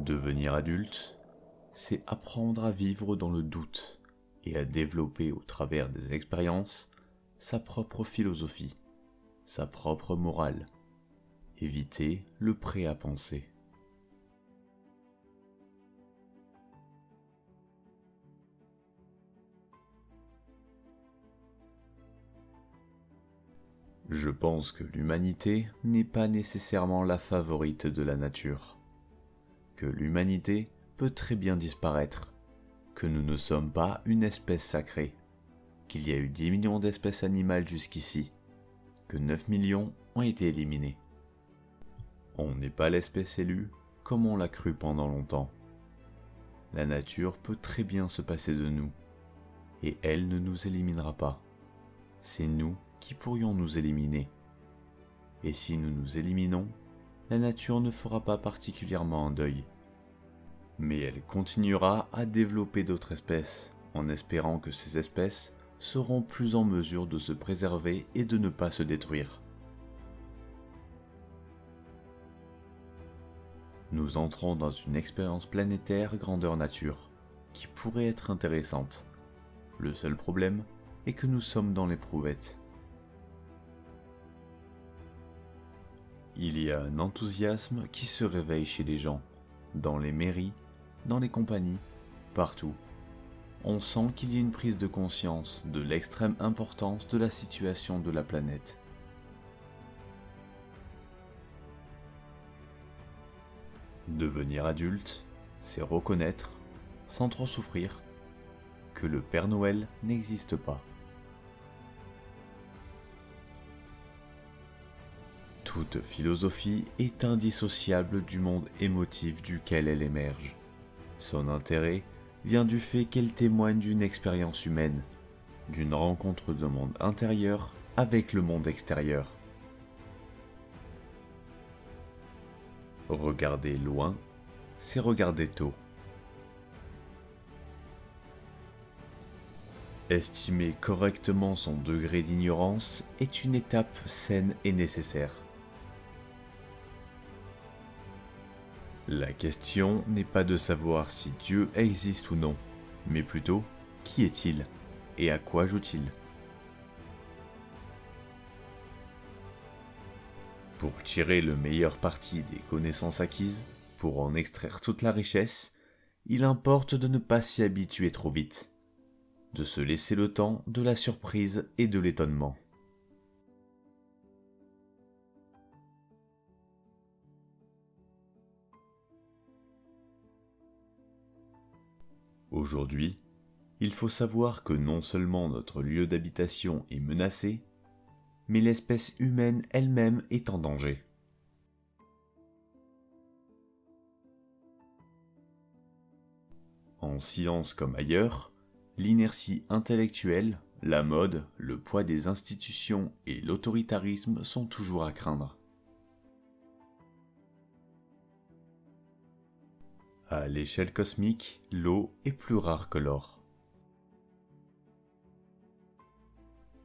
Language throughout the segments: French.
Devenir adulte, c'est apprendre à vivre dans le doute et à développer au travers des expériences sa propre philosophie, sa propre morale. Éviter le prêt à penser. Je pense que l'humanité n'est pas nécessairement la favorite de la nature, l'humanité peut très bien disparaître, que nous ne sommes pas une espèce sacrée, qu'il y a eu 10 millions d'espèces animales jusqu'ici, que 9 millions ont été éliminés. On n'est pas l'espèce élue comme on l'a cru pendant longtemps. La nature peut très bien se passer de nous, et elle ne nous éliminera pas. C'est nous qui pourrions nous éliminer. Et si nous nous éliminons, la nature ne fera pas particulièrement un deuil. Mais elle continuera à développer d'autres espèces, en espérant que ces espèces seront plus en mesure de se préserver et de ne pas se détruire. Nous entrons dans une expérience planétaire grandeur nature, qui pourrait être intéressante. Le seul problème est que nous sommes dans l'éprouvette. Il y a un enthousiasme qui se réveille chez les gens, dans les mairies, dans les compagnies, partout. On sent qu'il y a une prise de conscience de l'extrême importance de la situation de la planète. Devenir adulte, c'est reconnaître, sans trop souffrir, que le Père Noël n'existe pas. Toute philosophie est indissociable du monde émotif duquel elle émerge. Son intérêt vient du fait qu'elle témoigne d'une expérience humaine, d'une rencontre de monde intérieur avec le monde extérieur. Regarder loin, c'est regarder tôt. Estimer correctement son degré d'ignorance est une étape saine et nécessaire. La question n'est pas de savoir si Dieu existe ou non, mais plutôt qui est-il et à quoi joue-t-il? Pour tirer le meilleur parti des connaissances acquises, pour en extraire toute la richesse, il importe de ne pas s'y habituer trop vite, de se laisser le temps de la surprise et de l'étonnement. Aujourd'hui, il faut savoir que non seulement notre lieu d'habitation est menacé, mais l'espèce humaine elle-même est en danger. En science comme ailleurs, l'inertie intellectuelle, la mode, le poids des institutions et l'autoritarisme sont toujours à craindre. À l'échelle cosmique, l'eau est plus rare que l'or.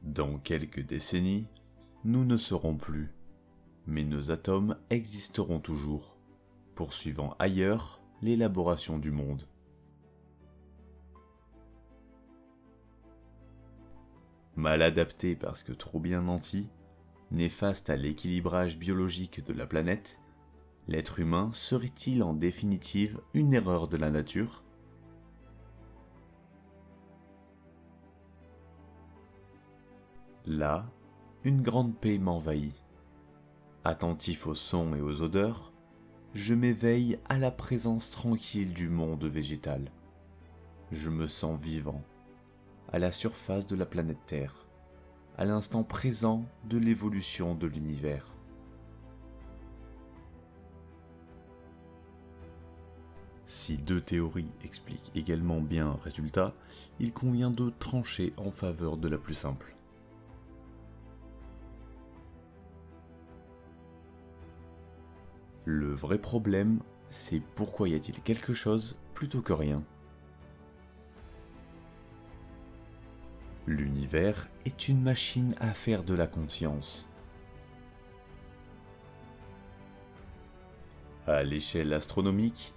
Dans quelques décennies, nous ne serons plus, mais nos atomes existeront toujours, poursuivant ailleurs l'élaboration du monde. Mal adapté parce que trop bien nanti, néfaste à l'équilibrage biologique de la planète, L'être humain serait-il en définitive une erreur de la nature? Là, une grande paix m'envahit. Attentif aux sons et aux odeurs, je m'éveille à la présence tranquille du monde végétal. Je me sens vivant, à la surface de la planète Terre, à l'instant présent de l'évolution de l'univers. Si deux théories expliquent également bien un résultat, il convient de trancher en faveur de la plus simple. Le vrai problème, c'est pourquoi y a-t-il quelque chose plutôt que rien? L'univers est une machine à faire de la conscience. À l'échelle astronomique,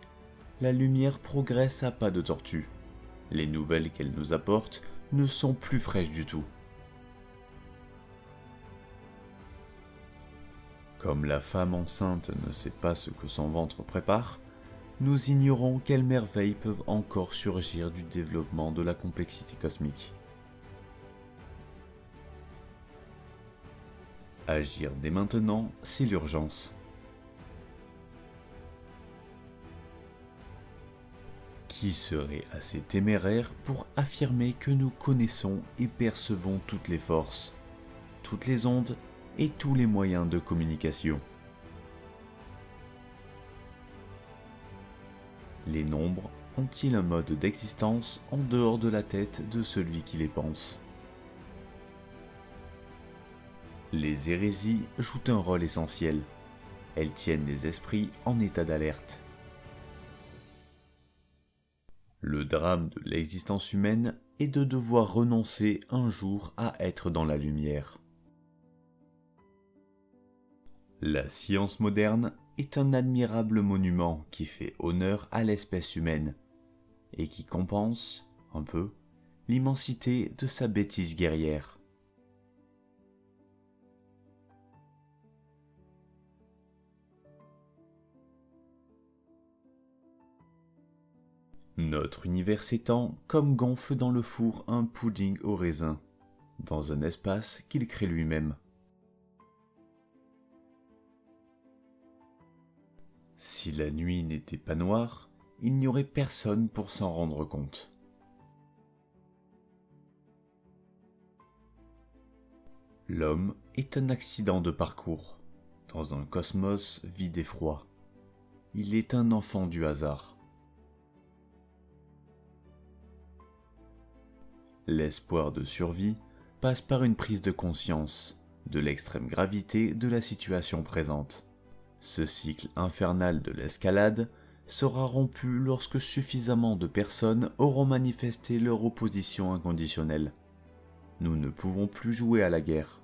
la lumière progresse à pas de tortue. Les nouvelles qu'elle nous apporte ne sont plus fraîches du tout. Comme la femme enceinte ne sait pas ce que son ventre prépare, nous ignorons quelles merveilles peuvent encore surgir du développement de la complexité cosmique. Agir dès maintenant, c'est l'urgence. Qui serait assez téméraire pour affirmer que nous connaissons et percevons toutes les forces, toutes les ondes et tous les moyens de communication Les nombres ont-ils un mode d'existence en dehors de la tête de celui qui les pense? Les hérésies jouent un rôle essentiel. Elles tiennent les esprits en état d'alerte. Le drame de l'existence humaine est de devoir renoncer un jour à être dans la lumière. La science moderne est un admirable monument qui fait honneur à l'espèce humaine et qui compense, un peu, l'immensité de sa bêtise guerrière. Notre univers s'étend comme gonfle dans le four un pudding au raisin, dans un espace qu'il crée lui-même. Si la nuit n'était pas noire, il n'y aurait personne pour s'en rendre compte. L'homme est un accident de parcours, dans un cosmos vide et froid. Il est un enfant du hasard. L'espoir de survie passe par une prise de conscience de l'extrême gravité de la situation présente. Ce cycle infernal de l'escalade sera rompu lorsque suffisamment de personnes auront manifesté leur opposition inconditionnelle. Nous ne pouvons plus jouer à la guerre.